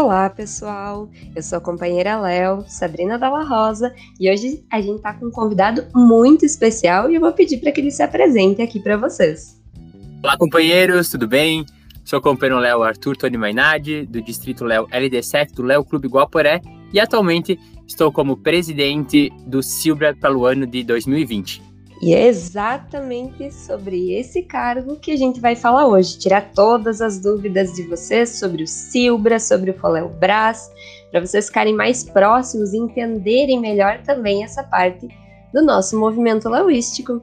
Olá, pessoal! Eu sou a companheira Léo, Sabrina Dalla Rosa, e hoje a gente está com um convidado muito especial e eu vou pedir para que ele se apresente aqui para vocês. Olá, companheiros, tudo bem? Sou o companheiro Léo Arthur Tony Mainardi, do Distrito Léo LD7 do Léo Clube Guaporé, e atualmente estou como presidente do Silbra para o ano de 2020. E é exatamente sobre esse cargo que a gente vai falar hoje, tirar todas as dúvidas de vocês sobre o Silbra, sobre o Foléu Brás, para vocês ficarem mais próximos e entenderem melhor também essa parte do nosso movimento lauístico.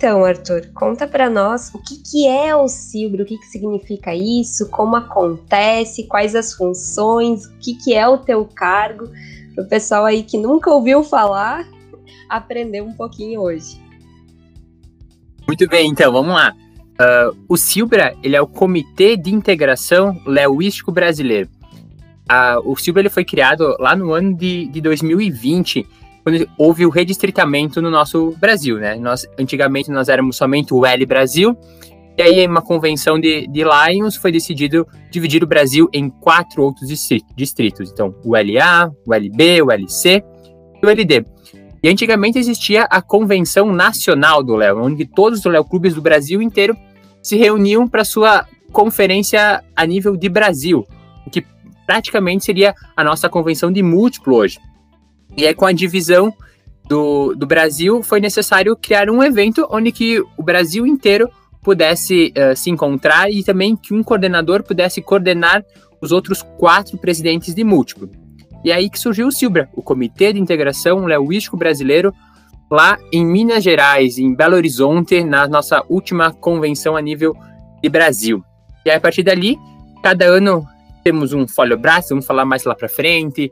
Então, Arthur, conta para nós o que, que é o Silbro, o que, que significa isso, como acontece, quais as funções, o que, que é o teu cargo, para o pessoal aí que nunca ouviu falar aprender um pouquinho hoje. Muito bem, então vamos lá. Uh, o Silbra ele é o Comitê de Integração Leoístico Brasileiro. Uh, o Silbra ele foi criado lá no ano de, de 2020 quando houve o redistritamento no nosso Brasil, né? Nós, antigamente nós éramos somente o L Brasil, e aí em uma convenção de, de Lions foi decidido dividir o Brasil em quatro outros distritos. Então, o LA, o LB, o LC e o LD. E antigamente existia a Convenção Nacional do Léo, onde todos os Léo Clubes do Brasil inteiro se reuniam para sua conferência a nível de Brasil, o que praticamente seria a nossa convenção de múltiplo hoje. E aí, com a divisão do, do Brasil, foi necessário criar um evento onde que o Brasil inteiro pudesse uh, se encontrar e também que um coordenador pudesse coordenar os outros quatro presidentes de múltiplo. E aí que surgiu o Silbra, o Comitê de Integração Leoístico Brasileiro, lá em Minas Gerais, em Belo Horizonte, na nossa última convenção a nível de Brasil. E aí, a partir dali, cada ano temos um folio braço, vamos falar mais lá para frente,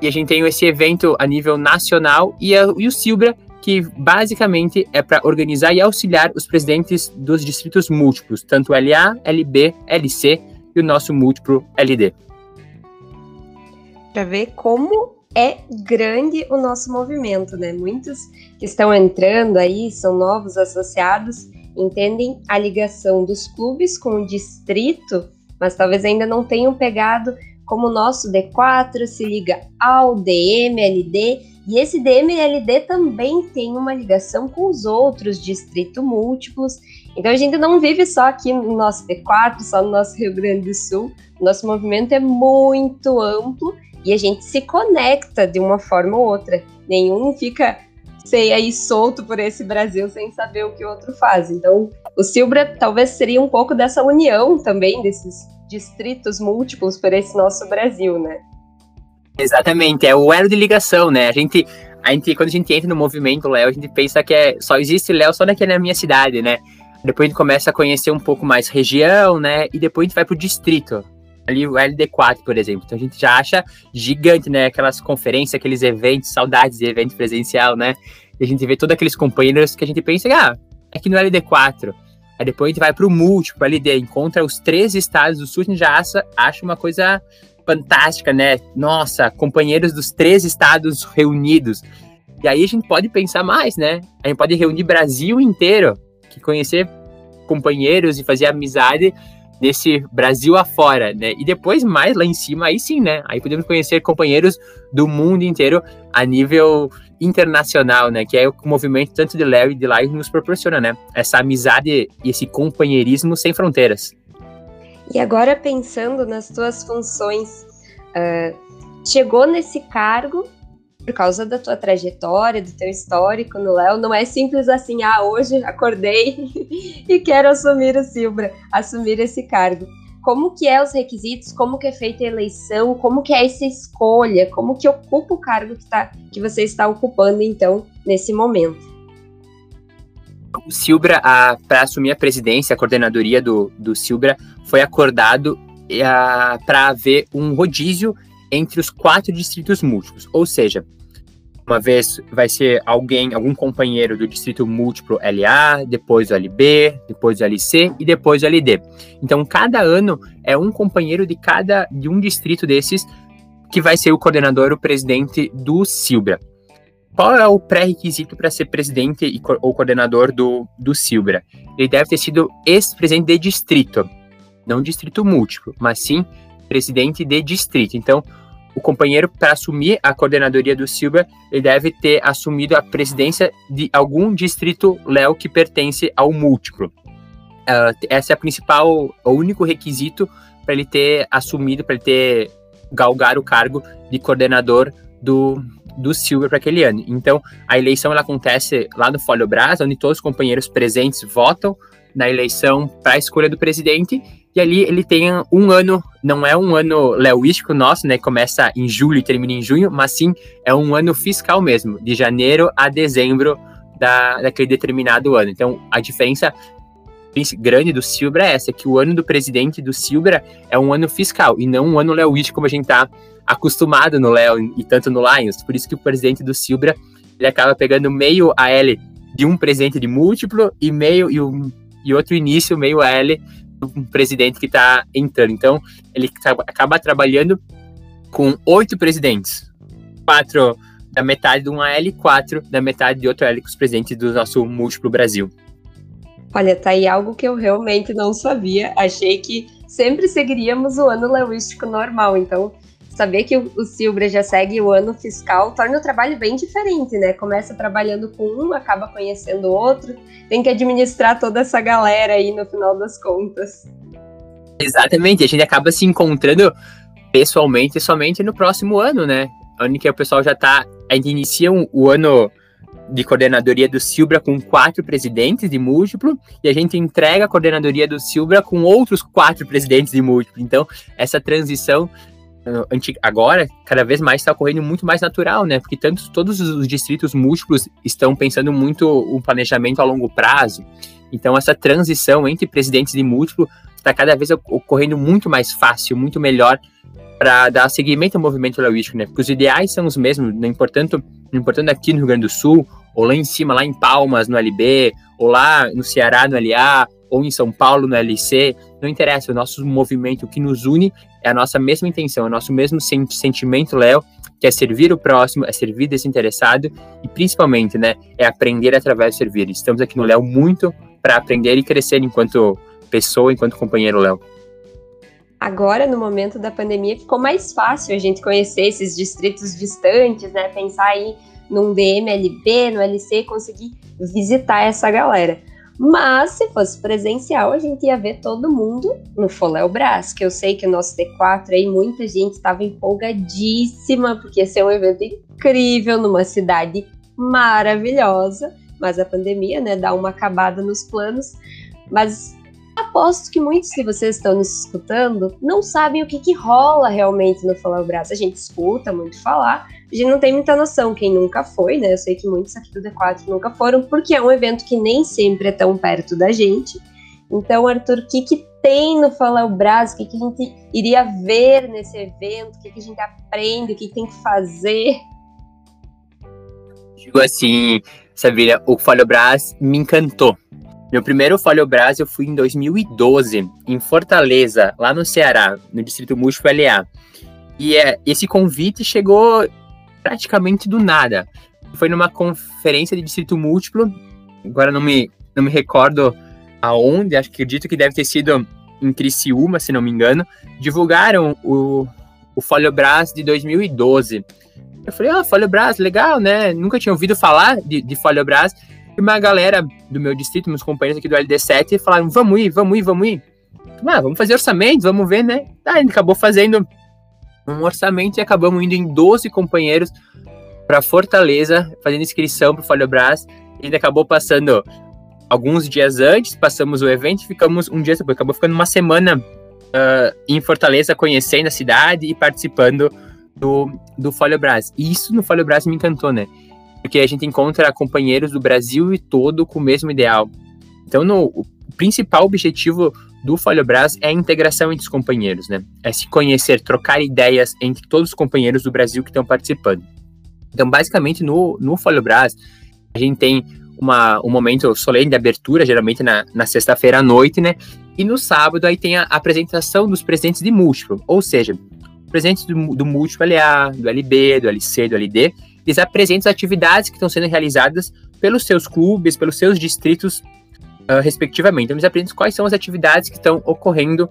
e a gente tem esse evento a nível nacional e, a, e o Silbra, que basicamente é para organizar e auxiliar os presidentes dos distritos múltiplos, tanto LA, LB, LC e o nosso múltiplo LD. Para ver como é grande o nosso movimento, né? Muitos que estão entrando aí, são novos associados, entendem a ligação dos clubes com o distrito, mas talvez ainda não tenham pegado como o nosso D4 se liga ao DMLD, e esse DMLD também tem uma ligação com os outros distritos múltiplos. Então a gente não vive só aqui no nosso D4, só no nosso Rio Grande do Sul. Nosso movimento é muito amplo e a gente se conecta de uma forma ou outra. Nenhum fica sei aí solto por esse Brasil sem saber o que o outro faz. Então, o Silbra talvez seria um pouco dessa união também desses distritos múltiplos por esse nosso Brasil, né? Exatamente, é o elo de ligação, né? A gente, a gente quando a gente entra no movimento Léo, a gente pensa que é, só existe Léo só naquela na minha cidade, né? Depois a gente começa a conhecer um pouco mais região, né? E depois a gente vai pro distrito. Ali o LD4, por exemplo. Então a gente já acha gigante, né? Aquelas conferências, aqueles eventos, saudades de evento presencial, né? E a gente vê todos aqueles companheiros que a gente pensa, ah, aqui no LD4. Aí depois a gente vai para o múltiplo LD, encontra os três estados do sul, a gente já acha, acha uma coisa fantástica, né? Nossa, companheiros dos três estados reunidos. E aí a gente pode pensar mais, né? A gente pode reunir Brasil inteiro, que conhecer companheiros e fazer amizade desse Brasil afora, né? E depois mais lá em cima, aí sim, né? Aí podemos conhecer companheiros do mundo inteiro a nível internacional, né? Que é o movimento tanto de Léo e de Lai nos proporciona, né? Essa amizade e esse companheirismo sem fronteiras. E agora pensando nas tuas funções, uh, chegou nesse cargo por causa da tua trajetória, do teu histórico no Léo, não é simples assim, ah, hoje acordei e quero assumir o Silbra, assumir esse cargo. Como que é os requisitos, como que é feita a eleição, como que é essa escolha, como que ocupa o cargo que, tá, que você está ocupando, então, nesse momento? O Silbra, para assumir a presidência, a coordenadoria do, do Silbra, foi acordado para haver um rodízio entre os quatro distritos múltiplos. Ou seja, uma vez vai ser alguém, algum companheiro do distrito múltiplo LA, depois o LB, depois o LC e depois o LD. Então, cada ano é um companheiro de cada de um distrito desses que vai ser o coordenador, o presidente do Silbra. Qual é o pré-requisito para ser presidente e, ou coordenador do, do Silbra? Ele deve ter sido ex-presidente de distrito, não distrito múltiplo, mas sim presidente de distrito. Então, o companheiro, para assumir a coordenadoria do Silva, ele deve ter assumido a presidência de algum distrito Léo que pertence ao múltiplo. Uh, essa é a principal, o único requisito para ele ter assumido, para ele ter galgar o cargo de coordenador do, do Silver para aquele ano. Então, a eleição ela acontece lá no Folho Brás, onde todos os companheiros presentes votam na eleição para a escolha do presidente e ali ele tem um ano, não é um ano leoístico nosso, né? Começa em julho e termina em junho, mas sim é um ano fiscal mesmo, de janeiro a dezembro da, daquele determinado ano. Então a diferença grande do Silbra é essa, que o ano do presidente do Silbra é um ano fiscal e não um ano leoístico como a gente tá acostumado no Léo e tanto no Lions. Por isso que o presidente do Silbra ele acaba pegando meio AL de um presidente de múltiplo e meio e, um, e outro início meio AL um presidente que está entrando. Então, ele acaba trabalhando com oito presidentes. Quatro da metade de um AL e quatro da metade de outro AL com os presidentes do nosso múltiplo Brasil. Olha, tá aí algo que eu realmente não sabia. Achei que sempre seguiríamos o ano leuístico normal. Então, saber que o, Silbra já segue o ano fiscal torna o trabalho bem diferente, né? Começa trabalhando com um, acaba conhecendo outro, tem que administrar toda essa galera aí no final das contas. Exatamente, a gente acaba se encontrando pessoalmente somente no próximo ano, né? Ano que o pessoal já tá. A gente inicia um, o ano de coordenadoria do Silbra com quatro presidentes de múltiplo e a gente entrega a coordenadoria do Silbra com outros quatro presidentes de múltiplo. Então, essa transição agora, cada vez mais está ocorrendo muito mais natural, né? Porque tanto, todos os distritos múltiplos estão pensando muito o planejamento a longo prazo. Então, essa transição entre presidentes de múltiplo está cada vez ocorrendo muito mais fácil, muito melhor para dar seguimento ao movimento logístico, né? Porque os ideais são os mesmos, não importando, não importando aqui no Rio Grande do Sul, ou lá em cima, lá em Palmas, no LB, ou lá no Ceará, no LA, ou em São Paulo, no LC, não interessa, o nosso movimento, o que nos une é a nossa mesma intenção, é o nosso mesmo sentimento, Léo, que é servir o próximo, é servir desinteressado e principalmente, né, é aprender através do servir. Estamos aqui no Léo muito para aprender e crescer enquanto pessoa, enquanto companheiro, Léo. Agora, no momento da pandemia, ficou mais fácil a gente conhecer esses distritos distantes, né? Pensar aí num DMLB, no LC, conseguir visitar essa galera. Mas se fosse presencial, a gente ia ver todo mundo no Foléu Brás, que eu sei que o nosso T4 aí, muita gente estava empolgadíssima, porque ia ser um evento incrível numa cidade maravilhosa, mas a pandemia, né, dá uma acabada nos planos. Mas aposto que muitos de vocês estão nos escutando não sabem o que, que rola realmente no Foléu Brás. A gente escuta muito falar, a gente não tem muita noção. Quem nunca foi, né? Eu sei que muitos aqui do D4 nunca foram, porque é um evento que nem sempre é tão perto da gente. Então, Arthur, o que, que tem no Fala o Brasil? O que, que a gente iria ver nesse evento? O que, que a gente aprende? O que, que tem que fazer? Digo assim, Sabrina, o Folha Brás me encantou. Meu primeiro Folha Brás eu fui em 2012, em Fortaleza, lá no Ceará, no Distrito Múltiplo LA. E é, esse convite chegou praticamente do nada. Foi numa conferência de distrito múltiplo, agora não me, não me recordo aonde, acho que acredito que deve ter sido em Criciúma, se não me engano, divulgaram o, o Folio Brás de 2012. Eu falei, ah, Folio Brás, legal, né? Nunca tinha ouvido falar de, de Folio Brás. E uma galera do meu distrito, meus companheiros aqui do LD7, falaram, vamos ir, vamos ir, vamos ir. Ah, vamos fazer orçamento, vamos ver, né? Ah, acabou fazendo um orçamento e acabamos indo em 12 companheiros para Fortaleza, fazendo inscrição para o Folha Brás. E ainda acabou passando alguns dias antes, passamos o evento e ficamos um dia depois. Acabou ficando uma semana uh, em Fortaleza, conhecendo a cidade e participando do, do Folha Brás. E isso no Folha Brás me encantou, né? Porque a gente encontra companheiros do Brasil e todo com o mesmo ideal. Então, no, o principal objetivo do Folhobras é a integração entre os companheiros, né? É se conhecer, trocar ideias entre todos os companheiros do Brasil que estão participando. Então, basicamente, no, no Folhobras, a gente tem uma, um momento solene de abertura, geralmente na, na sexta-feira à noite, né? E no sábado aí tem a apresentação dos presidentes de múltiplo, ou seja, representantes do, do múltiplo LA, do LB, do LC, do LD, eles apresentam as atividades que estão sendo realizadas pelos seus clubes, pelos seus distritos, uh, respectivamente. Então, eles apresentam quais são as atividades que estão ocorrendo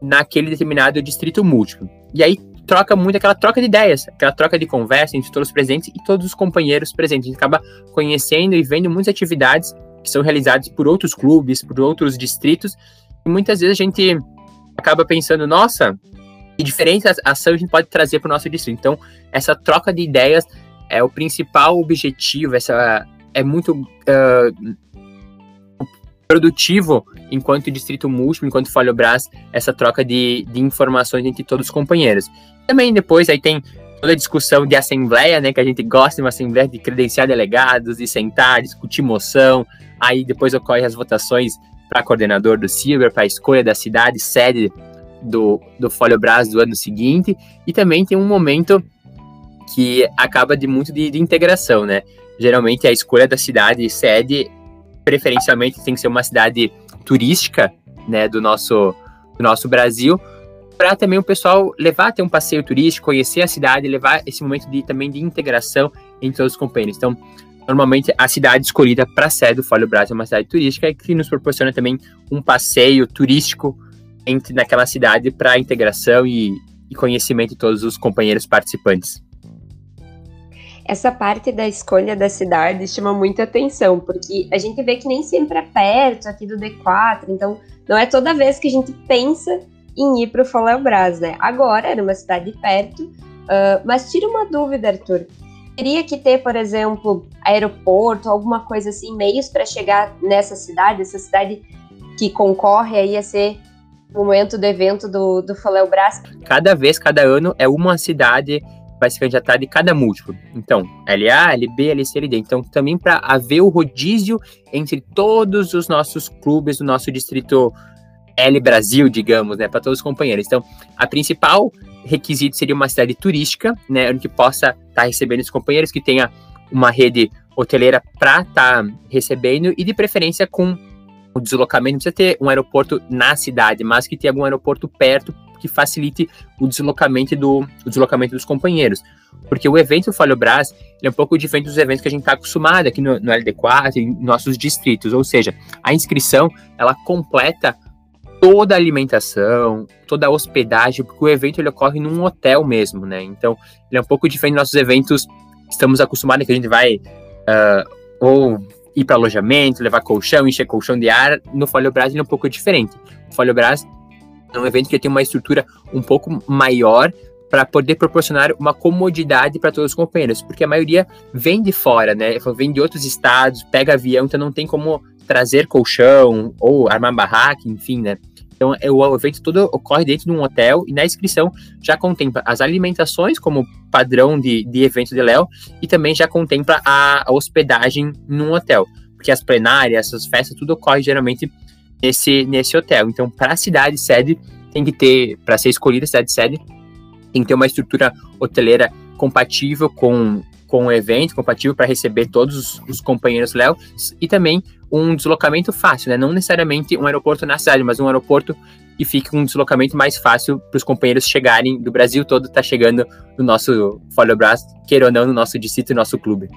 naquele determinado distrito múltiplo. E aí troca muito aquela troca de ideias, aquela troca de conversa entre todos os presentes e todos os companheiros presentes. A gente acaba conhecendo e vendo muitas atividades que são realizadas por outros clubes, por outros distritos, e muitas vezes a gente acaba pensando, nossa, que diferente ação a gente pode trazer para o nosso distrito. Então, essa troca de ideias é o principal objetivo, essa é muito uh, produtivo enquanto distrito múltiplo, enquanto Folhobras, essa troca de, de informações entre todos os companheiros. Também depois aí tem toda a discussão de assembleia, né, que a gente gosta de uma assembleia de credenciar delegados, de sentar, discutir moção, aí depois ocorrem as votações para coordenador do Silver, para a escolha da cidade, sede do, do Folhobras do ano seguinte, e também tem um momento que acaba de muito de, de integração, né, geralmente a escolha da cidade sede, preferencialmente tem que ser uma cidade turística, né, do nosso, do nosso Brasil, para também o pessoal levar até um passeio turístico, conhecer a cidade, levar esse momento de também de integração entre os companheiros. Então, normalmente a cidade escolhida para sede do Folha Brasil é uma cidade turística que nos proporciona também um passeio turístico entre naquela cidade para integração e, e conhecimento de todos os companheiros participantes essa parte da escolha da cidade chama muita atenção, porque a gente vê que nem sempre é perto aqui do D4, então não é toda vez que a gente pensa em ir para o Folhebras, né? Agora era uma cidade perto, uh, mas tira uma dúvida, Arthur. Teria que ter, por exemplo, aeroporto, alguma coisa assim, meios para chegar nessa cidade, essa cidade que concorre aí a ser o momento do evento do, do Folhebras? Cada vez, cada ano, é uma cidade vai se candidatar de cada múltiplo. Então, LA, LB, LC, LD. Então, também para haver o rodízio entre todos os nossos clubes do nosso distrito L Brasil, digamos, né, para todos os companheiros. Então, a principal requisito seria uma cidade turística, né, onde possa estar tá recebendo os companheiros, que tenha uma rede hoteleira para estar tá recebendo e de preferência com o deslocamento, não precisa ter um aeroporto na cidade, mas que tenha algum aeroporto perto que facilite o deslocamento, do, o deslocamento dos companheiros. Porque o evento Falho Brás é um pouco diferente dos eventos que a gente está acostumado aqui no, no LD4, em nossos distritos. Ou seja, a inscrição ela completa toda a alimentação, toda a hospedagem, porque o evento ele ocorre num hotel mesmo, né? Então, ele é um pouco diferente dos nossos eventos que estamos acostumados, que a gente vai uh, ou ir para alojamento, levar colchão, encher colchão de ar. No Folho Brás ele é um pouco diferente. O Brás é um evento que tem uma estrutura um pouco maior para poder proporcionar uma comodidade para todos os companheiros, porque a maioria vem de fora, né? Vem de outros estados, pega avião, então não tem como trazer colchão ou armar barraca, enfim, né? Então, é, o evento todo ocorre dentro de um hotel e na inscrição já contempla as alimentações como padrão de, de evento de Léo e também já contempla a, a hospedagem num hotel, porque as plenárias, as festas, tudo ocorre geralmente nesse, nesse hotel. Então, para a cidade sede, tem que ter, para ser escolhida a cidade sede, tem que ter uma estrutura hoteleira compatível com, com o evento, compatível para receber todos os, os companheiros Léo, e também um deslocamento fácil, né? Não necessariamente um aeroporto na cidade, mas um aeroporto que fique um deslocamento mais fácil para os companheiros chegarem do Brasil todo, tá chegando no nosso Folhobras, queira ou não, no nosso distrito e nosso clube.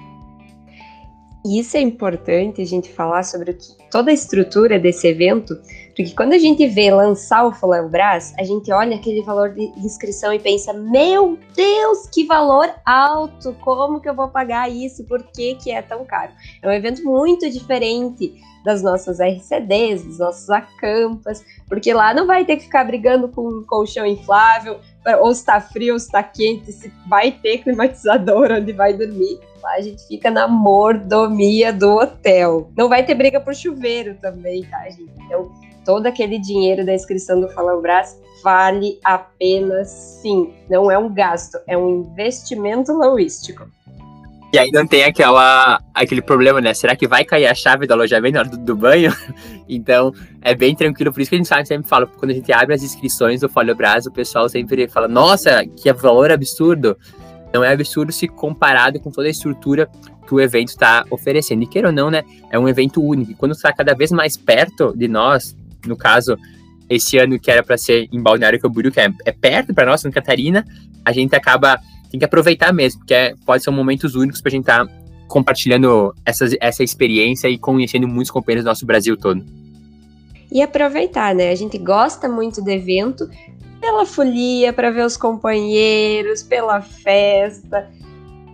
E isso é importante a gente falar sobre que, toda a estrutura desse evento, porque quando a gente vê lançar o Folebras, a gente olha aquele valor de inscrição e pensa: meu Deus, que valor alto! Como que eu vou pagar isso? Por que, que é tão caro? É um evento muito diferente das nossas RCDs, dos nossos acampas, porque lá não vai ter que ficar brigando com um colchão inflável, ou está frio ou está quente, se vai ter climatizador onde vai dormir Lá a gente fica na mordomia do hotel. Não vai ter briga por chuveiro também, tá, gente? Então, todo aquele dinheiro da inscrição do Falambras vale a pena sim. Não é um gasto, é um investimento logístico. E não tem aquela, aquele problema, né? Será que vai cair a chave do alojamento na hora do, do, banho? Então, é bem tranquilo. Por isso que a gente sempre fala, quando a gente abre as inscrições do Folha Brás, o pessoal sempre fala, nossa, que valor absurdo não é absurdo se comparado com toda a estrutura que o evento está oferecendo. E queira ou não, né, é um evento único. E quando está cada vez mais perto de nós, no caso, esse ano que era para ser em Balneário Camboriú, que é, é perto para nós, Santa Catarina, a gente acaba tem que aproveitar mesmo, porque é, pode ser momentos únicos para a gente estar tá compartilhando essa, essa experiência e conhecendo muitos companheiros do nosso Brasil todo. E aproveitar, né? A gente gosta muito do evento pela folia, para ver os companheiros, pela festa,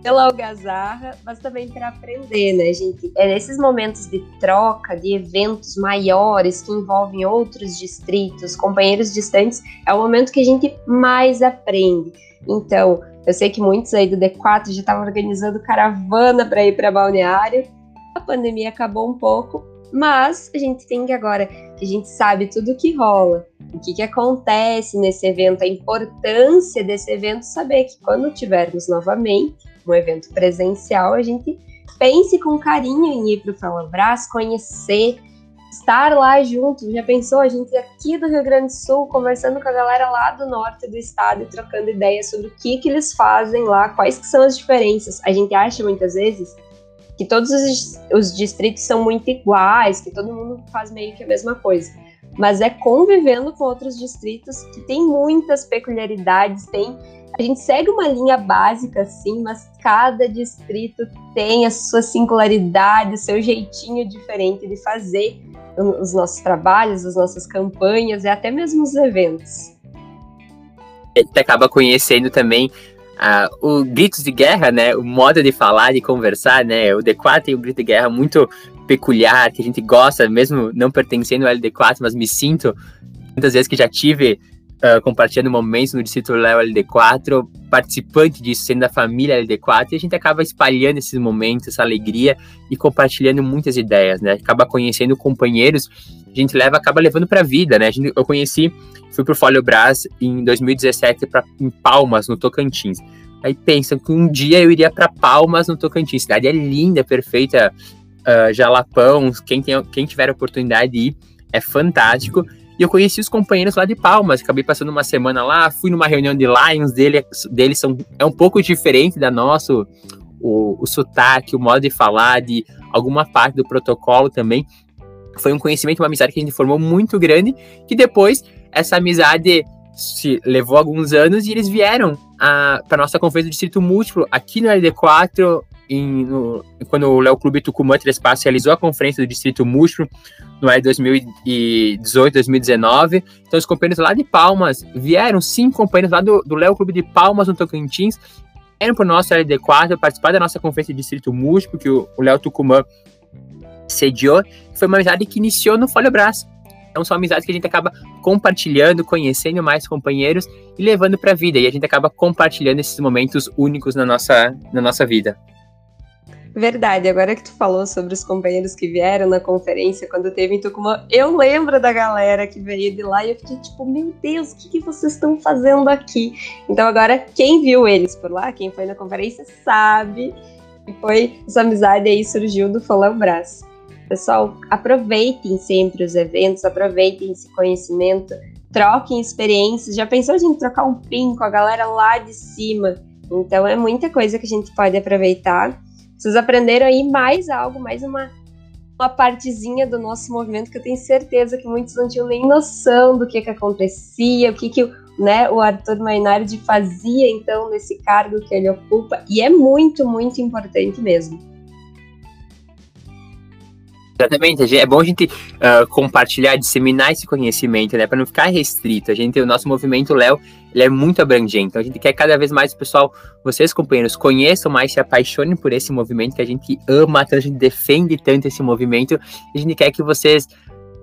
pela algazarra, mas também para aprender, né, gente? É nesses momentos de troca, de eventos maiores que envolvem outros distritos, companheiros distantes, é o momento que a gente mais aprende. Então, eu sei que muitos aí do D4 já estavam organizando caravana para ir para balneário. A pandemia acabou um pouco, mas a gente tem que agora que a gente sabe tudo o que rola, o que, que acontece nesse evento, a importância desse evento, saber que quando tivermos novamente um evento presencial, a gente pense com carinho em ir para o Falabras, conhecer, estar lá junto. Já pensou a gente aqui do Rio Grande do Sul conversando com a galera lá do norte do estado e trocando ideias sobre o que, que eles fazem lá, quais que são as diferenças. A gente acha muitas vezes que todos os, os distritos são muito iguais, que todo mundo faz meio que a mesma coisa. Mas é convivendo com outros distritos que tem muitas peculiaridades, tem a gente segue uma linha básica, sim, mas cada distrito tem a sua singularidade, o seu jeitinho diferente de fazer os nossos trabalhos, as nossas campanhas e até mesmo os eventos. A gente acaba conhecendo também uh, o gritos de guerra, né? O modo de falar, de conversar, né? O D4 tem um grito de guerra muito peculiar, que a gente gosta, mesmo não pertencendo ao LD4, mas me sinto muitas vezes que já tive uh, compartilhando momentos no Distrito Léo LD4, participante disso, sendo da família LD4, e a gente acaba espalhando esses momentos, essa alegria e compartilhando muitas ideias, né? Acaba conhecendo companheiros, a gente leva, acaba levando para a vida, né? Gente, eu conheci, fui pro Folio Brás em 2017 para em Palmas, no Tocantins. Aí pensam que um dia eu iria para Palmas, no Tocantins. Cidade é linda, perfeita, uh, Jalapão, quem, tem, quem tiver a oportunidade de ir, é fantástico. E eu conheci os companheiros lá de Palmas, acabei passando uma semana lá, fui numa reunião de Lions, dele, deles são, é um pouco diferente da nossa, o, o sotaque, o modo de falar, de alguma parte do protocolo também. Foi um conhecimento, uma amizade que a gente formou muito grande, que depois essa amizade se levou alguns anos e eles vieram para nossa conferência do Distrito Múltiplo aqui no LD4, em, no, quando o Léo Clube Tucumã Trespaço realizou a conferência do Distrito Múltiplo no ano 2018, 2019. Então, os companheiros lá de Palmas vieram, cinco companheiros lá do, do Léo Clube de Palmas, no Tocantins, vieram para o nosso LD4 participar da nossa conferência de Distrito Múltiplo, que o Léo Tucumã sediou. Foi uma amizade que iniciou no Folha Brás. Então são amizades que a gente acaba compartilhando, conhecendo mais companheiros e levando para a vida. E a gente acaba compartilhando esses momentos únicos na nossa, na nossa vida. Verdade, agora que tu falou sobre os companheiros que vieram na conferência quando teve em Tucumã, eu lembro da galera que veio de lá e eu fiquei tipo, meu Deus, o que, que vocês estão fazendo aqui? Então agora, quem viu eles por lá, quem foi na conferência, sabe que foi essa amizade aí surgiu do Folão Brás. Pessoal, aproveitem sempre os eventos, aproveitem esse conhecimento, troquem experiências. Já pensou a gente trocar um pin com a galera lá de cima? Então é muita coisa que a gente pode aproveitar. Vocês aprenderam aí mais algo, mais uma, uma partezinha do nosso movimento que eu tenho certeza que muitos não tinham nem noção do que, que acontecia, o que, que né, o Arthur Mainardi fazia então nesse cargo que ele ocupa, e é muito, muito importante mesmo. Exatamente, é bom a gente uh, compartilhar, disseminar esse conhecimento, né, para não ficar restrito. A gente, o nosso movimento Léo, ele é muito abrangente. Então a gente quer cada vez mais o pessoal, vocês companheiros, conheçam mais, se apaixonem por esse movimento que a gente ama, a gente defende tanto esse movimento. A gente quer que vocês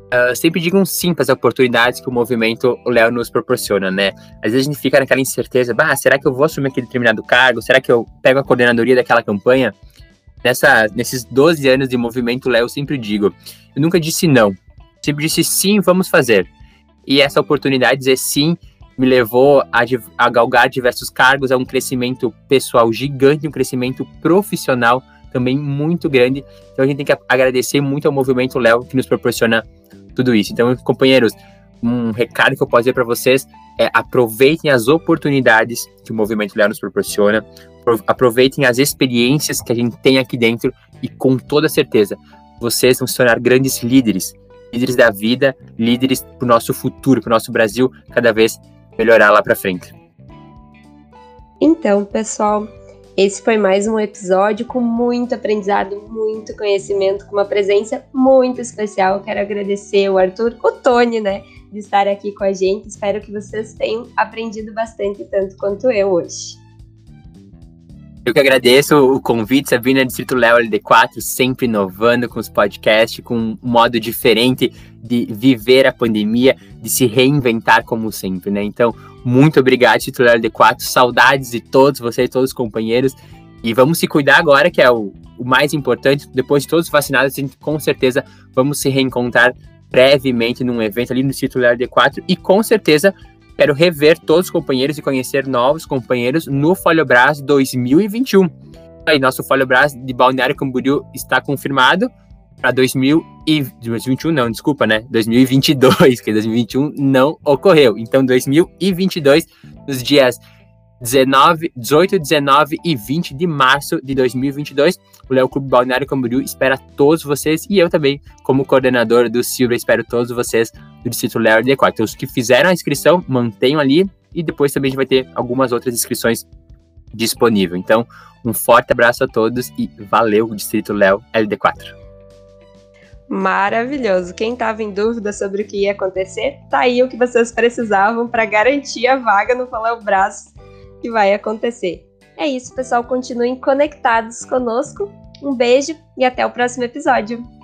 uh, sempre digam sim para as oportunidades que o movimento Léo nos proporciona, né? Às vezes a gente fica naquela incerteza, bah, será que eu vou assumir aquele determinado cargo? Será que eu pego a coordenadoria daquela campanha? Nessa, nesses 12 anos de movimento Léo, eu sempre digo, eu nunca disse não, sempre disse sim, vamos fazer. E essa oportunidade de dizer sim me levou a, a galgar diversos cargos, a um crescimento pessoal gigante, um crescimento profissional também muito grande. Então a gente tem que agradecer muito ao movimento Léo que nos proporciona tudo isso. Então, companheiros, um recado que eu posso dizer para vocês é aproveitem as oportunidades que o movimento Léo nos proporciona, aproveitem as experiências que a gente tem aqui dentro e com toda certeza vocês vão se tornar grandes líderes, líderes da vida, líderes para o nosso futuro, para o nosso Brasil cada vez melhorar lá para frente. Então, pessoal, esse foi mais um episódio com muito aprendizado, muito conhecimento, com uma presença muito especial. Quero agradecer o Arthur, o Tony, né, de estar aqui com a gente. Espero que vocês tenham aprendido bastante, tanto quanto eu hoje. Eu que agradeço o convite, Sabrina, Distrito Léo LD4, sempre inovando com os podcasts, com um modo diferente de viver a pandemia, de se reinventar como sempre, né? Então, muito obrigado, Distrito Léo LD4, saudades de todos vocês, todos os companheiros, e vamos se cuidar agora, que é o, o mais importante, depois de todos vacinados, a gente, com certeza vamos se reencontrar brevemente num evento ali no Distrito Léo LD4, e com certeza Quero rever todos os companheiros e conhecer novos companheiros no Folhobras 2021. Aí, nosso Folhobras de Balneário Camboriú está confirmado para 2021, não, desculpa, né? 2022, que 2021 não ocorreu. Então, 2022, nos dias 19, 18, 19 e 20 de março de 2022. O Léo Clube Balneário Camboriú espera todos vocês e eu também, como coordenador do Silva, espero todos vocês do Distrito Léo D4. Então, os que fizeram a inscrição, mantenham ali e depois também a gente vai ter algumas outras inscrições disponíveis. Então, um forte abraço a todos e valeu, Distrito Léo LD4. Maravilhoso. Quem estava em dúvida sobre o que ia acontecer, tá aí o que vocês precisavam para garantir a vaga no Faléu Braço que vai acontecer. É isso, pessoal. Continuem conectados conosco. Um beijo e até o próximo episódio.